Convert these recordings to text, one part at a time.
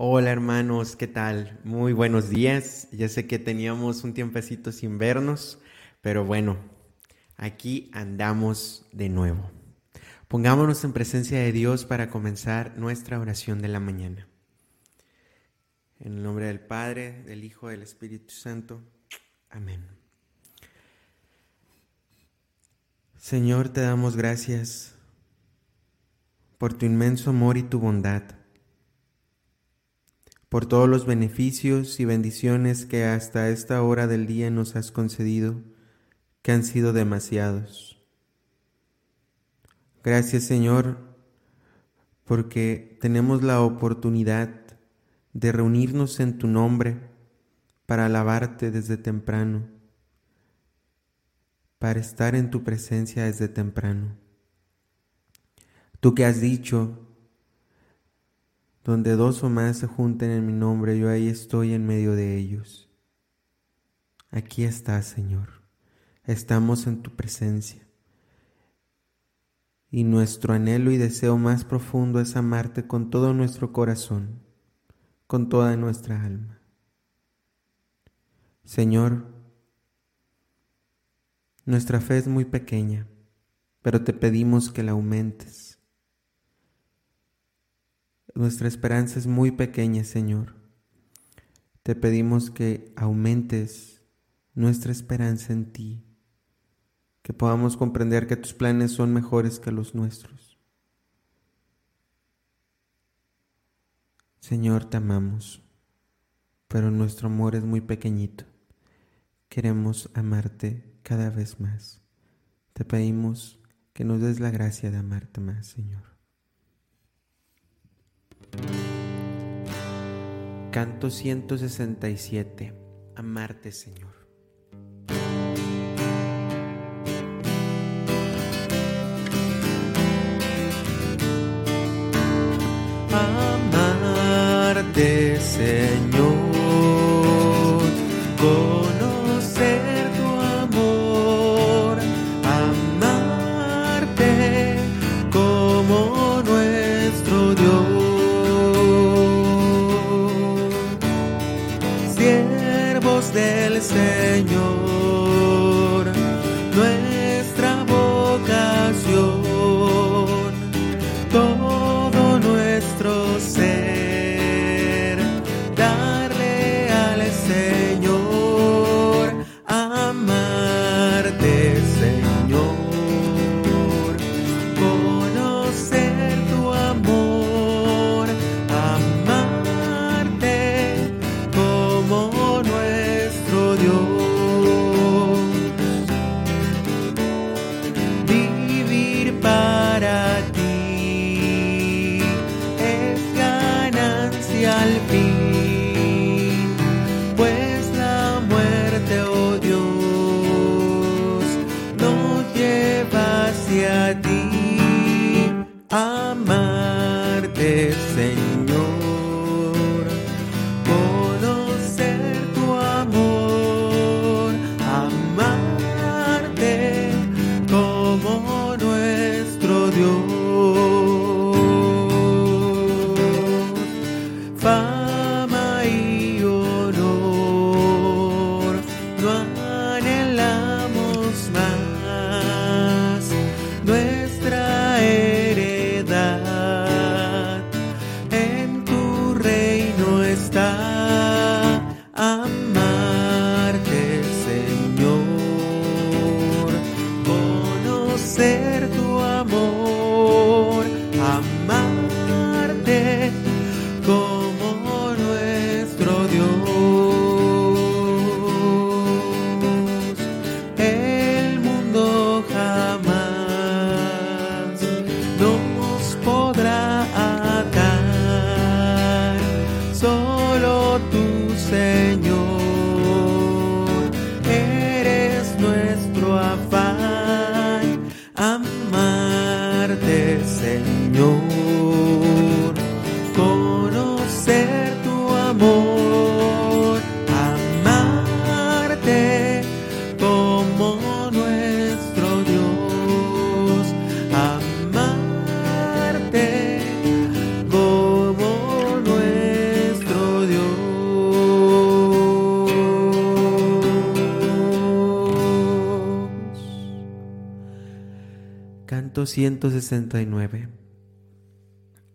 Hola hermanos, ¿qué tal? Muy buenos días. Ya sé que teníamos un tiempecito sin vernos, pero bueno, aquí andamos de nuevo. Pongámonos en presencia de Dios para comenzar nuestra oración de la mañana. En el nombre del Padre, del Hijo, del Espíritu Santo. Amén. Señor, te damos gracias por tu inmenso amor y tu bondad, por todos los beneficios y bendiciones que hasta esta hora del día nos has concedido, que han sido demasiados. Gracias Señor, porque tenemos la oportunidad de reunirnos en tu nombre para alabarte desde temprano, para estar en tu presencia desde temprano. Tú que has dicho, donde dos o más se junten en mi nombre, yo ahí estoy en medio de ellos. Aquí estás, Señor. Estamos en tu presencia y nuestro anhelo y deseo más profundo es amarte con todo nuestro corazón, con toda nuestra alma. Señor, nuestra fe es muy pequeña, pero te pedimos que la aumentes. Nuestra esperanza es muy pequeña, Señor. Te pedimos que aumentes nuestra esperanza en ti que podamos comprender que tus planes son mejores que los nuestros. Señor, te amamos, pero nuestro amor es muy pequeñito. Queremos amarte cada vez más. Te pedimos que nos des la gracia de amarte más, Señor. Canto 167. Amarte, Señor. Señor, 169.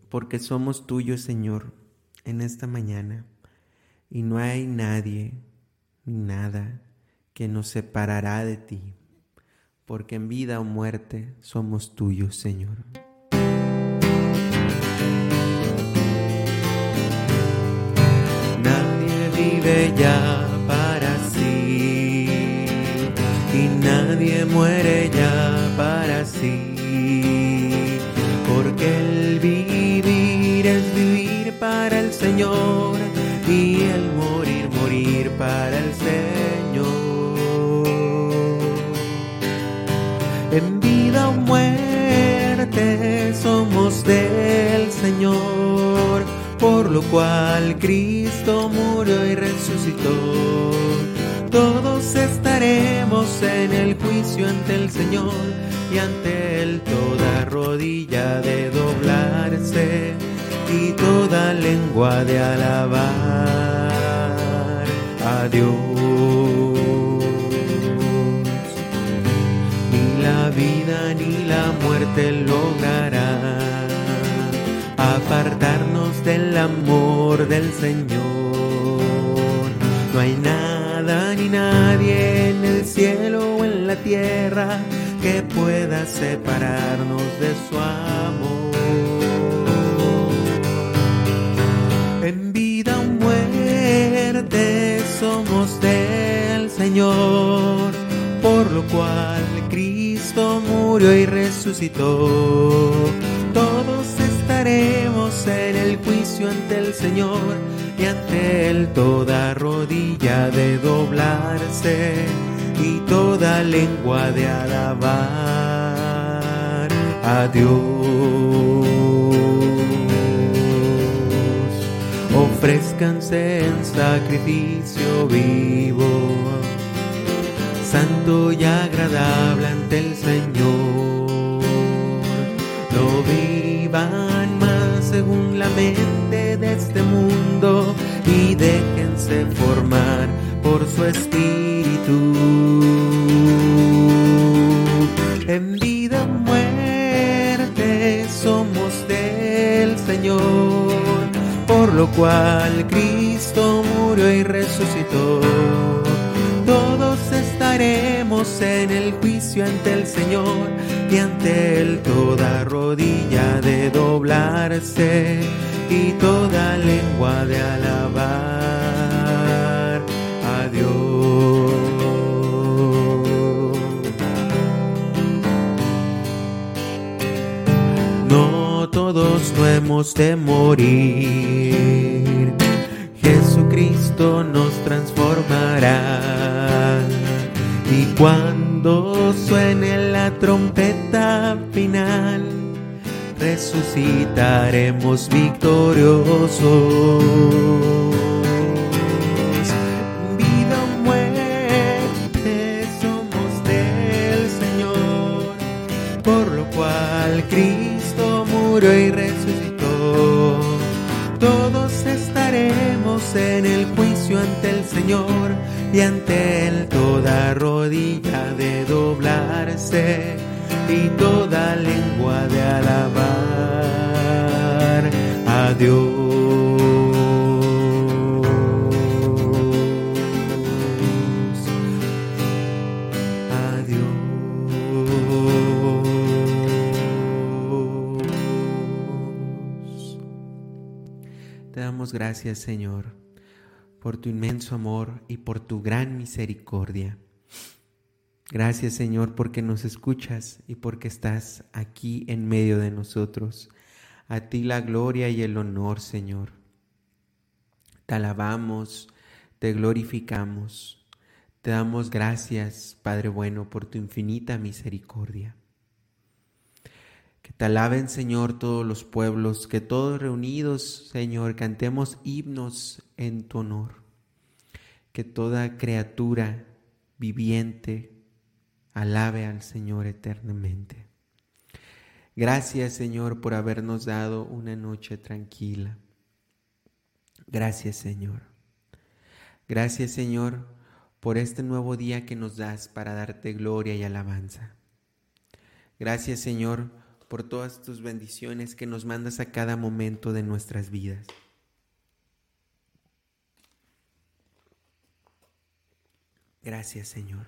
Porque somos tuyos, Señor, en esta mañana, y no hay nadie ni nada que nos separará de ti, porque en vida o muerte somos tuyos, Señor. Nadie vive ya para sí y nadie muere ya para sí, el vivir es vivir para el Señor y el morir, morir para el Señor. En vida o muerte somos del Señor, por lo cual Cristo murió y resucitó. Todos estaremos en el juicio ante el Señor y ante Él toda rodilla de doblarse y toda lengua de alabar a Dios. Ni la vida ni la muerte lograrán apartarnos del amor del Señor. No hay nada ni nadie cielo o en la tierra que pueda separarnos de su amor. En vida o muerte somos del Señor, por lo cual Cristo murió y resucitó. Todos estaremos en el juicio ante el Señor y ante Él toda rodilla de doblarse y toda lengua de alabar a Dios. Ofrezcanse en sacrificio vivo, santo y agradable ante el Señor. No vivan más según la mente de este mundo y déjense formar por su espíritu. Lo cual Cristo murió y resucitó. Todos estaremos en el juicio ante el Señor y ante Él toda rodilla de doblarse y toda lengua de alabar no hemos de morir. Jesucristo nos transformará. Y cuando suene la trompeta final, resucitaremos victoriosos. Vida ante el Señor y ante Él toda rodilla de doblarse y toda lengua de alabar a Dios. A Dios. Te damos gracias, Señor, por tu inmenso amor y por tu gran misericordia. Gracias Señor porque nos escuchas y porque estás aquí en medio de nosotros. A ti la gloria y el honor, Señor. Te alabamos, te glorificamos, te damos gracias, Padre bueno, por tu infinita misericordia. Que te alaben, Señor, todos los pueblos, que todos reunidos, Señor, cantemos himnos en tu honor. Que toda criatura viviente, alabe al Señor eternamente. Gracias Señor por habernos dado una noche tranquila. Gracias Señor. Gracias Señor por este nuevo día que nos das para darte gloria y alabanza. Gracias Señor por todas tus bendiciones que nos mandas a cada momento de nuestras vidas. Gracias Señor.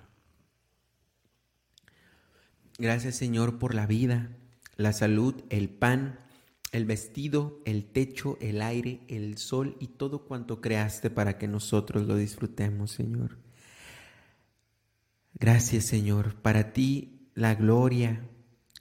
Gracias Señor por la vida, la salud, el pan, el vestido, el techo, el aire, el sol y todo cuanto creaste para que nosotros lo disfrutemos, Señor. Gracias, Señor. Para ti la gloria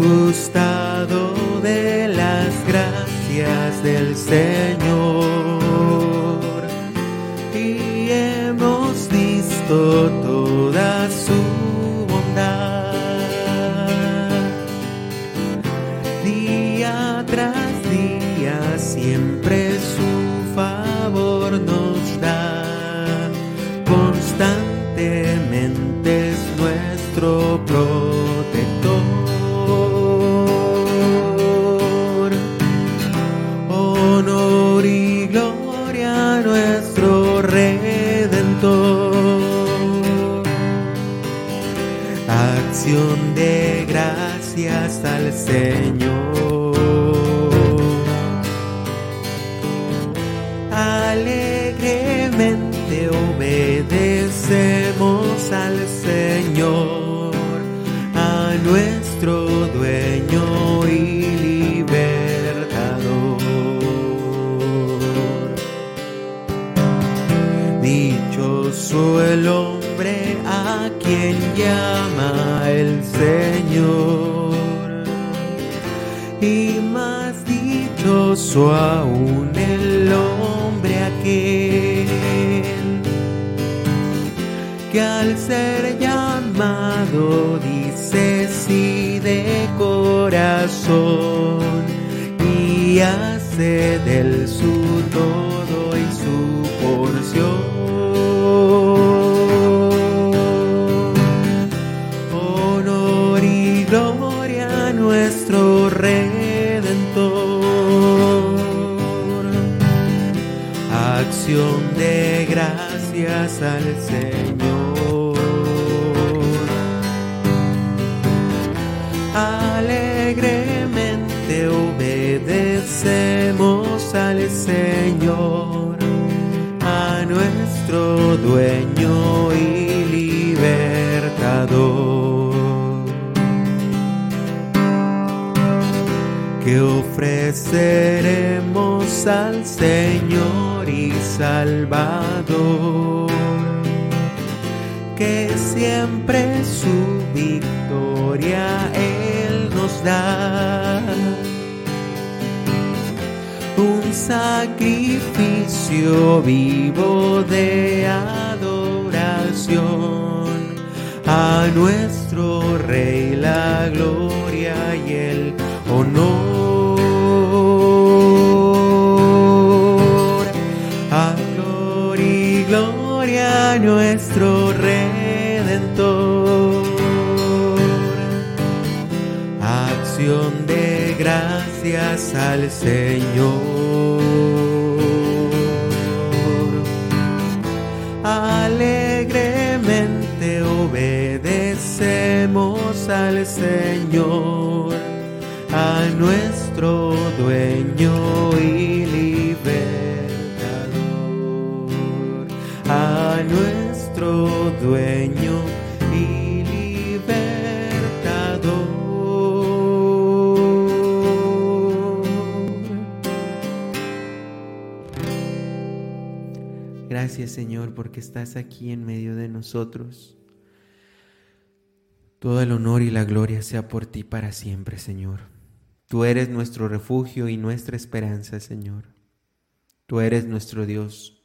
gustado de las gracias del Señor gloria a nuestro Redentor. de gracias al Señor. Llama el Señor. Y más dichoso aún el hombre aquel que al ser llamado dice sí de corazón y hace del gracias al Señor. Al Señor. Alegremente obedecemos al Señor, a nuestro Señor porque estás aquí en medio de nosotros. Todo el honor y la gloria sea por ti para siempre, Señor. Tú eres nuestro refugio y nuestra esperanza, Señor. Tú eres nuestro Dios,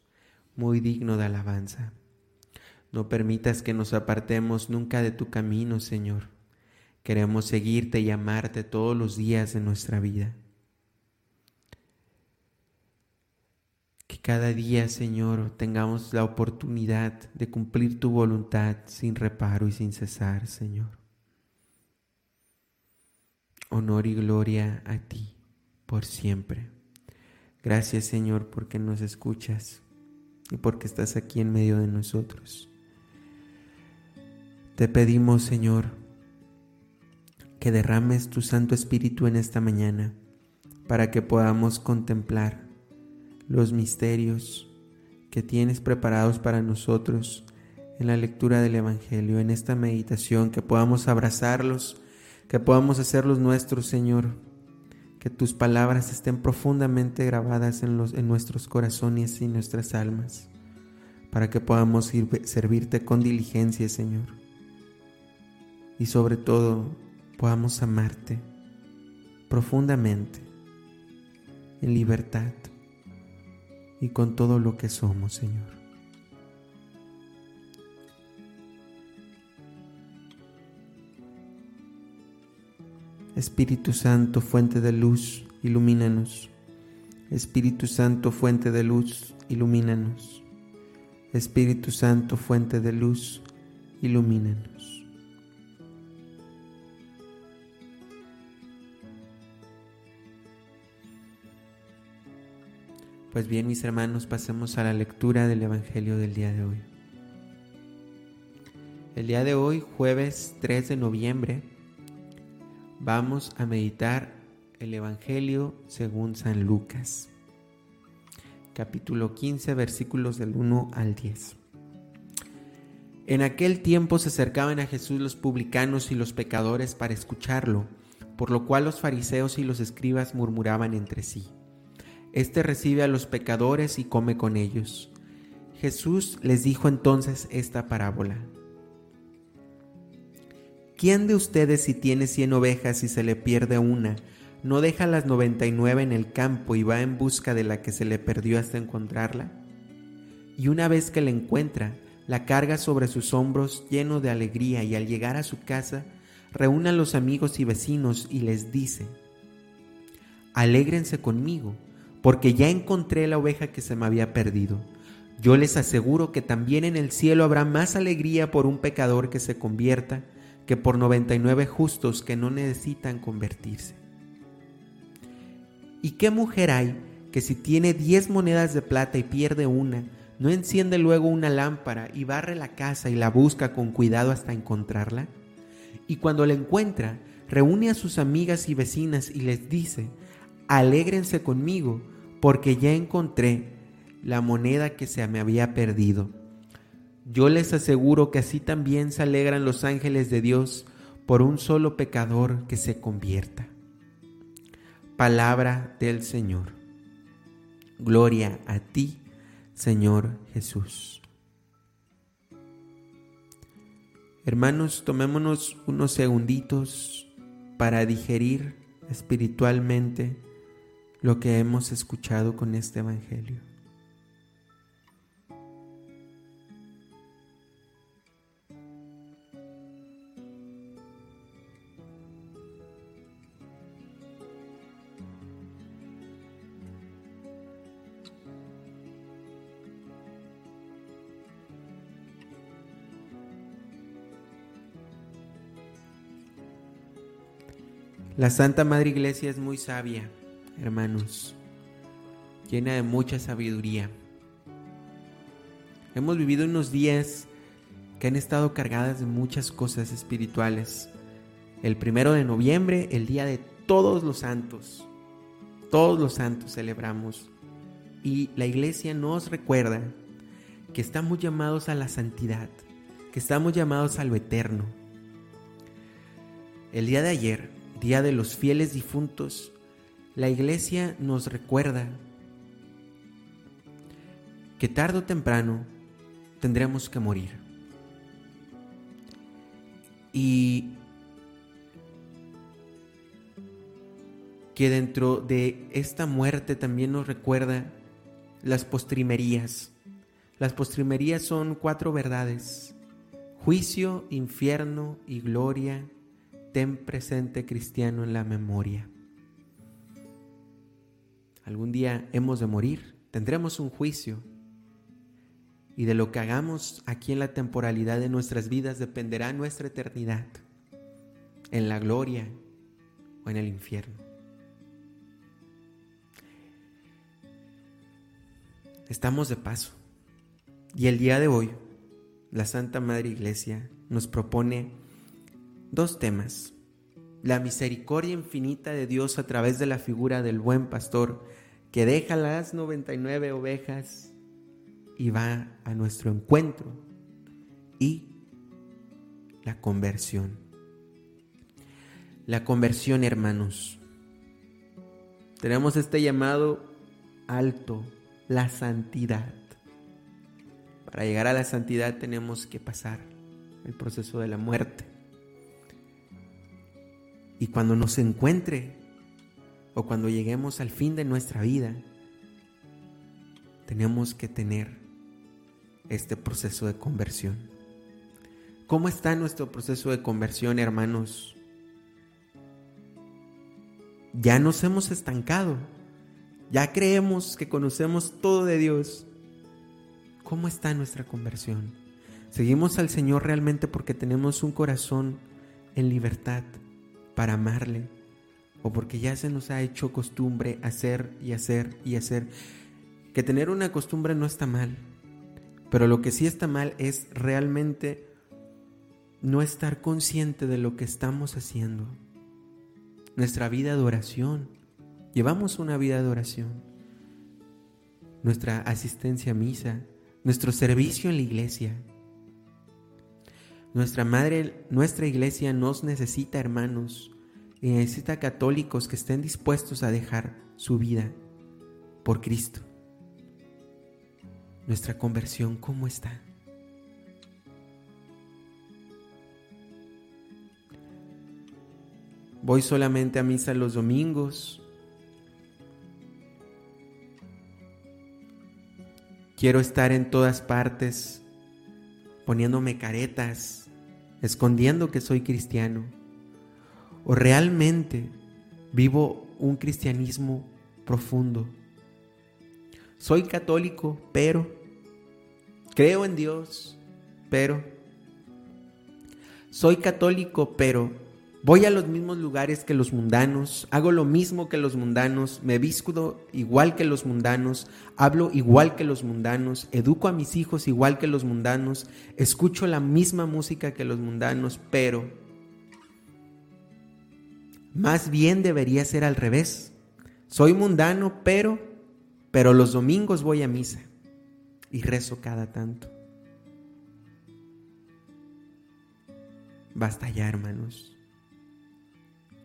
muy digno de alabanza. No permitas que nos apartemos nunca de tu camino, Señor. Queremos seguirte y amarte todos los días de nuestra vida. Que cada día, Señor, tengamos la oportunidad de cumplir tu voluntad sin reparo y sin cesar, Señor. Honor y gloria a ti por siempre. Gracias, Señor, porque nos escuchas y porque estás aquí en medio de nosotros. Te pedimos, Señor, que derrames tu Santo Espíritu en esta mañana para que podamos contemplar los misterios que tienes preparados para nosotros en la lectura del Evangelio, en esta meditación, que podamos abrazarlos, que podamos hacerlos nuestros, Señor, que tus palabras estén profundamente grabadas en, los, en nuestros corazones y nuestras almas, para que podamos servirte con diligencia, Señor, y sobre todo podamos amarte profundamente, en libertad y con todo lo que somos, Señor. Espíritu Santo, fuente de luz, ilumínanos. Espíritu Santo, fuente de luz, ilumínanos. Espíritu Santo, fuente de luz, ilumínanos. Pues bien, mis hermanos, pasemos a la lectura del Evangelio del día de hoy. El día de hoy, jueves 3 de noviembre, vamos a meditar el Evangelio según San Lucas, capítulo 15, versículos del 1 al 10. En aquel tiempo se acercaban a Jesús los publicanos y los pecadores para escucharlo, por lo cual los fariseos y los escribas murmuraban entre sí. Este recibe a los pecadores y come con ellos. Jesús les dijo entonces esta parábola. ¿Quién de ustedes si tiene cien ovejas y se le pierde una, no deja las noventa y nueve en el campo y va en busca de la que se le perdió hasta encontrarla? Y una vez que la encuentra, la carga sobre sus hombros lleno de alegría y al llegar a su casa, reúne a los amigos y vecinos y les dice, Alégrense conmigo porque ya encontré la oveja que se me había perdido. Yo les aseguro que también en el cielo habrá más alegría por un pecador que se convierta que por 99 justos que no necesitan convertirse. ¿Y qué mujer hay que si tiene 10 monedas de plata y pierde una, no enciende luego una lámpara y barre la casa y la busca con cuidado hasta encontrarla? Y cuando la encuentra, reúne a sus amigas y vecinas y les dice, alégrense conmigo, porque ya encontré la moneda que se me había perdido. Yo les aseguro que así también se alegran los ángeles de Dios por un solo pecador que se convierta. Palabra del Señor. Gloria a ti, Señor Jesús. Hermanos, tomémonos unos segunditos para digerir espiritualmente lo que hemos escuchado con este Evangelio. La Santa Madre Iglesia es muy sabia hermanos, llena de mucha sabiduría. Hemos vivido unos días que han estado cargadas de muchas cosas espirituales. El primero de noviembre, el día de todos los santos. Todos los santos celebramos. Y la iglesia nos recuerda que estamos llamados a la santidad, que estamos llamados a lo eterno. El día de ayer, día de los fieles difuntos, la iglesia nos recuerda que tarde o temprano tendremos que morir. Y que dentro de esta muerte también nos recuerda las postrimerías. Las postrimerías son cuatro verdades. Juicio, infierno y gloria, ten presente cristiano en la memoria. Algún día hemos de morir, tendremos un juicio. Y de lo que hagamos aquí en la temporalidad de nuestras vidas dependerá nuestra eternidad, en la gloria o en el infierno. Estamos de paso. Y el día de hoy, la Santa Madre Iglesia nos propone dos temas. La misericordia infinita de Dios a través de la figura del buen pastor que deja las 99 ovejas y va a nuestro encuentro. Y la conversión. La conversión, hermanos. Tenemos este llamado alto, la santidad. Para llegar a la santidad tenemos que pasar el proceso de la muerte. Y cuando nos encuentre o cuando lleguemos al fin de nuestra vida, tenemos que tener este proceso de conversión. ¿Cómo está nuestro proceso de conversión, hermanos? Ya nos hemos estancado ya creemos que conocemos todo de Dios. ¿Cómo está nuestra conversión? ¿Seguimos al Señor realmente porque tenemos un corazón en libertad para amarle? ¿O porque ya se nos ha hecho costumbre hacer y hacer y hacer? Que tener una costumbre no está mal, pero lo que sí está mal es realmente no estar consciente de lo que estamos haciendo. Nuestra vida de oración, Llevamos una vida de oración. Nuestra asistencia a misa, nuestro servicio en la iglesia. Nuestra madre, nuestra iglesia nos necesita hermanos y necesita católicos que estén dispuestos a dejar su vida por Cristo. Nuestra conversión, ¿cómo está? Voy solamente a misa los domingos Quiero estar en todas partes, poniéndome caretas, escondiendo que soy cristiano. O realmente vivo un cristianismo profundo. Soy católico, pero creo en Dios, pero soy católico, pero Voy a los mismos lugares que los mundanos, hago lo mismo que los mundanos, me visto igual que los mundanos, hablo igual que los mundanos, educo a mis hijos igual que los mundanos, escucho la misma música que los mundanos, pero más bien debería ser al revés. Soy mundano, pero pero los domingos voy a misa y rezo cada tanto. Basta ya, hermanos.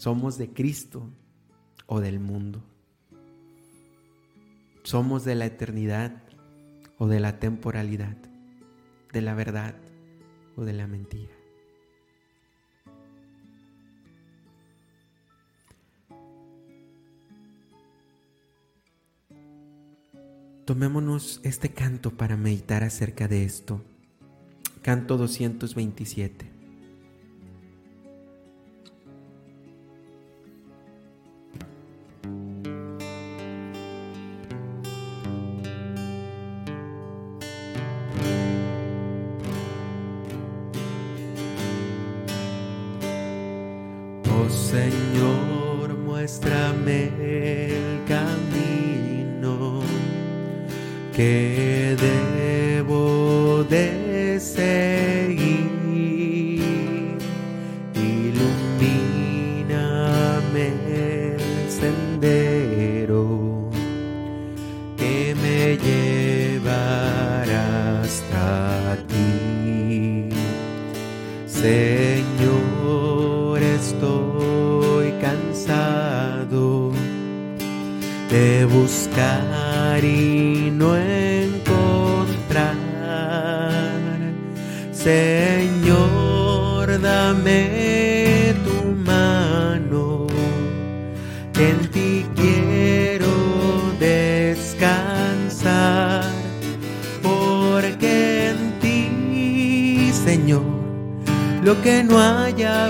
¿Somos de Cristo o del mundo? ¿Somos de la eternidad o de la temporalidad? ¿De la verdad o de la mentira? Tomémonos este canto para meditar acerca de esto. Canto 227. Señor, muéstrame el camino que debo de.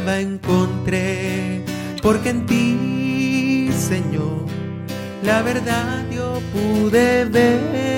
Encontré, porque en ti, Señor, la verdad yo pude ver.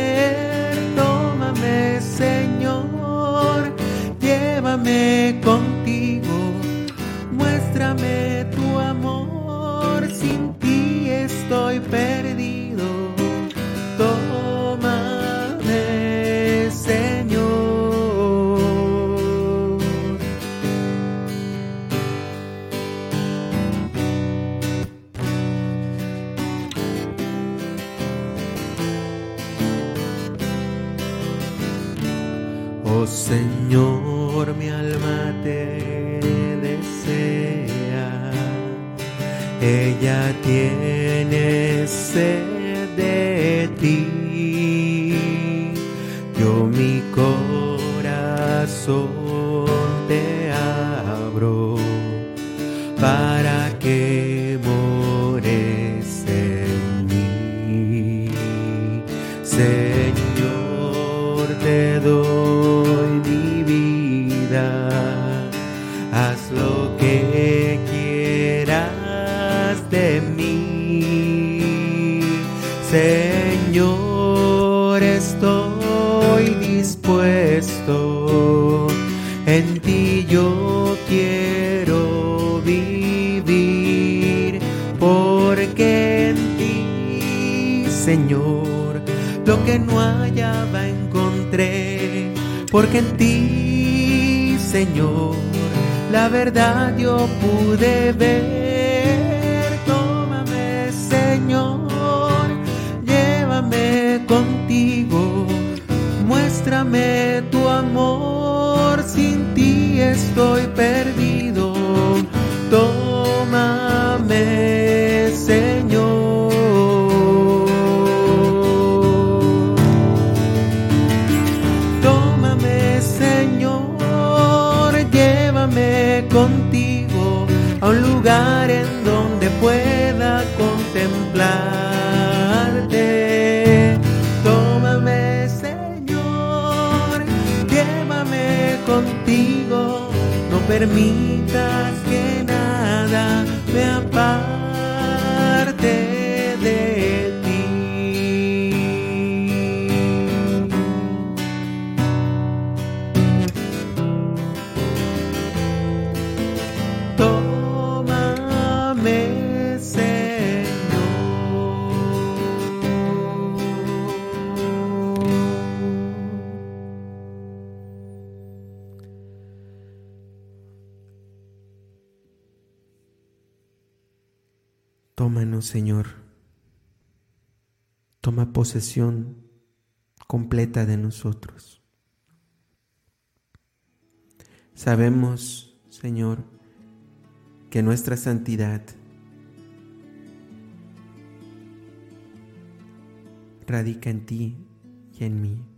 Señor, lo que no hallaba encontré, porque en ti, Señor, la verdad yo pude ver. Tómame, Señor, llévame contigo, muéstrame tu amor, sin ti estoy perdido. Lugar en donde pueda contemplarte. Tómame, Señor, llévame contigo, no permitas que Señor. Toma posesión completa de nosotros. Sabemos, Señor, que nuestra santidad radica en ti y en mí.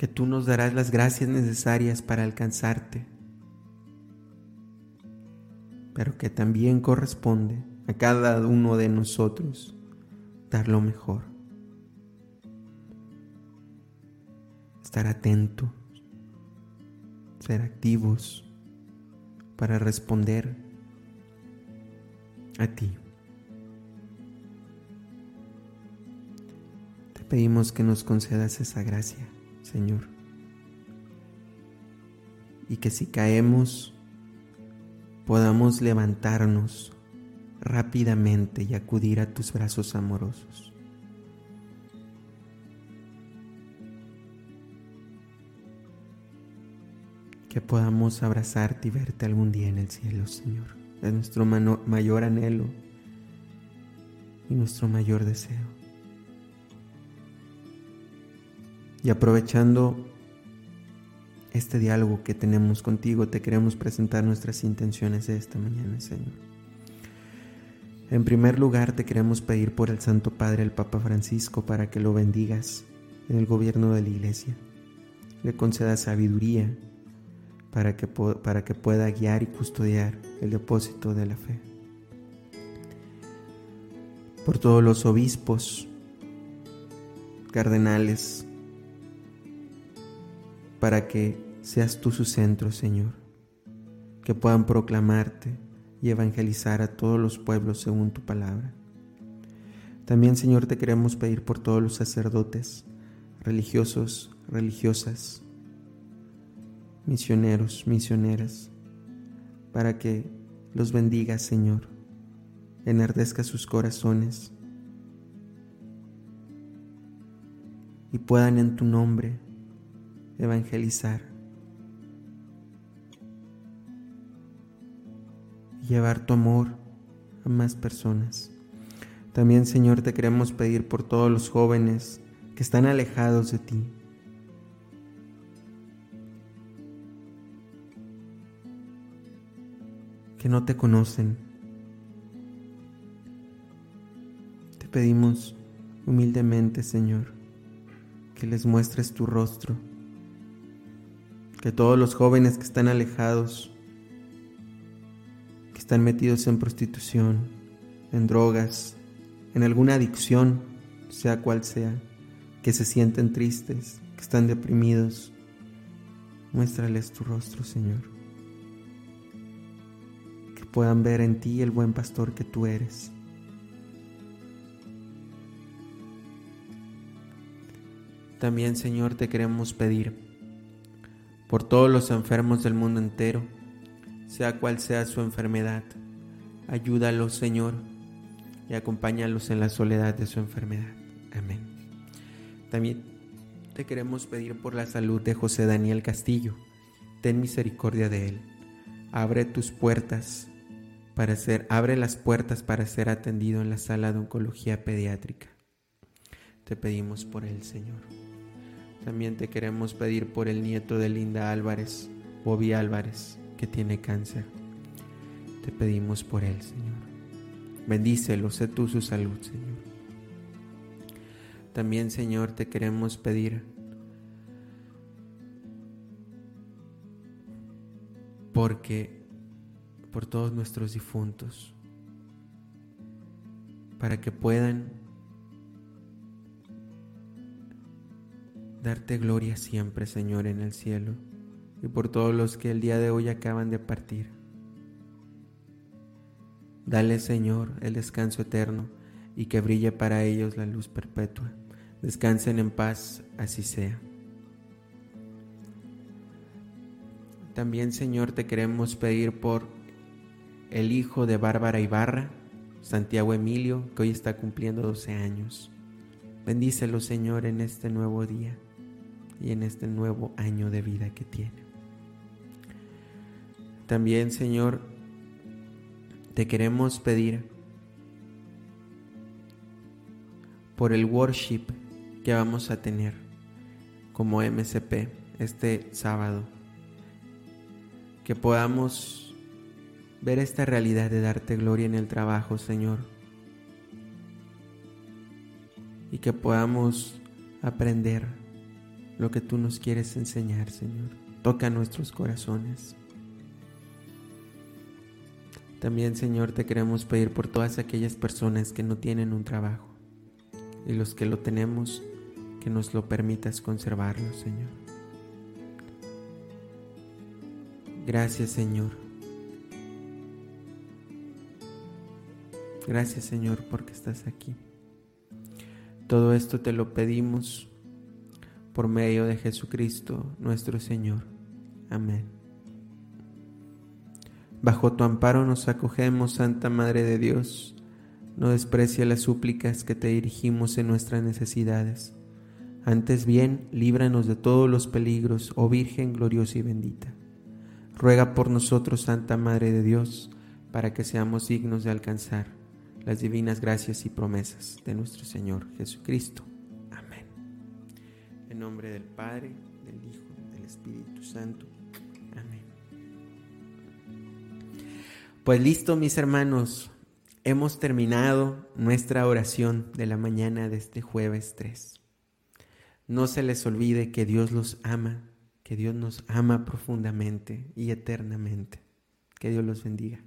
Que tú nos darás las gracias necesarias para alcanzarte, pero que también corresponde a cada uno de nosotros dar lo mejor. Estar atentos, ser activos para responder a ti. Te pedimos que nos concedas esa gracia, Señor. Y que si caemos, podamos levantarnos rápidamente y acudir a tus brazos amorosos. Que podamos abrazarte y verte algún día en el cielo, Señor. Es nuestro mayor anhelo y nuestro mayor deseo. Y aprovechando este diálogo que tenemos contigo, te queremos presentar nuestras intenciones de esta mañana, Señor. En primer lugar, te queremos pedir por el Santo Padre, el Papa Francisco, para que lo bendigas en el gobierno de la Iglesia. Le conceda sabiduría para que, para que pueda guiar y custodiar el depósito de la fe. Por todos los obispos, cardenales, para que seas tú su centro, Señor, que puedan proclamarte y evangelizar a todos los pueblos según tu palabra. También, Señor, te queremos pedir por todos los sacerdotes, religiosos, religiosas, misioneros, misioneras, para que los bendigas, Señor, enardezca sus corazones y puedan en tu nombre evangelizar llevar tu amor a más personas. También, Señor, te queremos pedir por todos los jóvenes que están alejados de ti. que no te conocen. Te pedimos humildemente, Señor, que les muestres tu rostro, que todos los jóvenes que están alejados están metidos en prostitución, en drogas, en alguna adicción, sea cual sea, que se sienten tristes, que están deprimidos. Muéstrales tu rostro, Señor. Que puedan ver en ti el buen pastor que tú eres. También, Señor, te queremos pedir por todos los enfermos del mundo entero, sea cual sea su enfermedad. Ayúdalos, Señor, y acompáñalos en la soledad de su enfermedad. Amén. También te queremos pedir por la salud de José Daniel Castillo. Ten misericordia de él. Abre tus puertas para ser, abre las puertas para ser atendido en la sala de oncología pediátrica. Te pedimos por él, Señor. También te queremos pedir por el nieto de Linda Álvarez, Bobby Álvarez que tiene cáncer. Te pedimos por él, Señor. Bendícelo, sé tú su salud, Señor. También, Señor, te queremos pedir porque por todos nuestros difuntos, para que puedan darte gloria siempre, Señor, en el cielo y por todos los que el día de hoy acaban de partir. Dale, Señor, el descanso eterno y que brille para ellos la luz perpetua. Descansen en paz, así sea. También, Señor, te queremos pedir por el hijo de Bárbara Ibarra, Santiago Emilio, que hoy está cumpliendo 12 años. Bendícelo, Señor, en este nuevo día y en este nuevo año de vida que tiene. También, Señor, te queremos pedir por el worship que vamos a tener como MCP este sábado. Que podamos ver esta realidad de darte gloria en el trabajo, Señor. Y que podamos aprender lo que tú nos quieres enseñar, Señor. Toca nuestros corazones. También, Señor, te queremos pedir por todas aquellas personas que no tienen un trabajo y los que lo tenemos, que nos lo permitas conservarlo, Señor. Gracias, Señor. Gracias, Señor, porque estás aquí. Todo esto te lo pedimos por medio de Jesucristo, nuestro Señor. Amén. Bajo tu amparo nos acogemos, Santa Madre de Dios. No desprecia las súplicas que te dirigimos en nuestras necesidades. Antes bien, líbranos de todos los peligros, oh Virgen gloriosa y bendita. Ruega por nosotros, Santa Madre de Dios, para que seamos dignos de alcanzar las divinas gracias y promesas de nuestro Señor Jesucristo. Amén. Nombre del Padre, del Hijo, del Espíritu Santo. Pues listo, mis hermanos. hemos terminado nuestra oración de la mañana de este jueves 3. No se les olvide que Dios los ama, que Dios nos ama profundamente y eternamente. Que Dios los bendiga.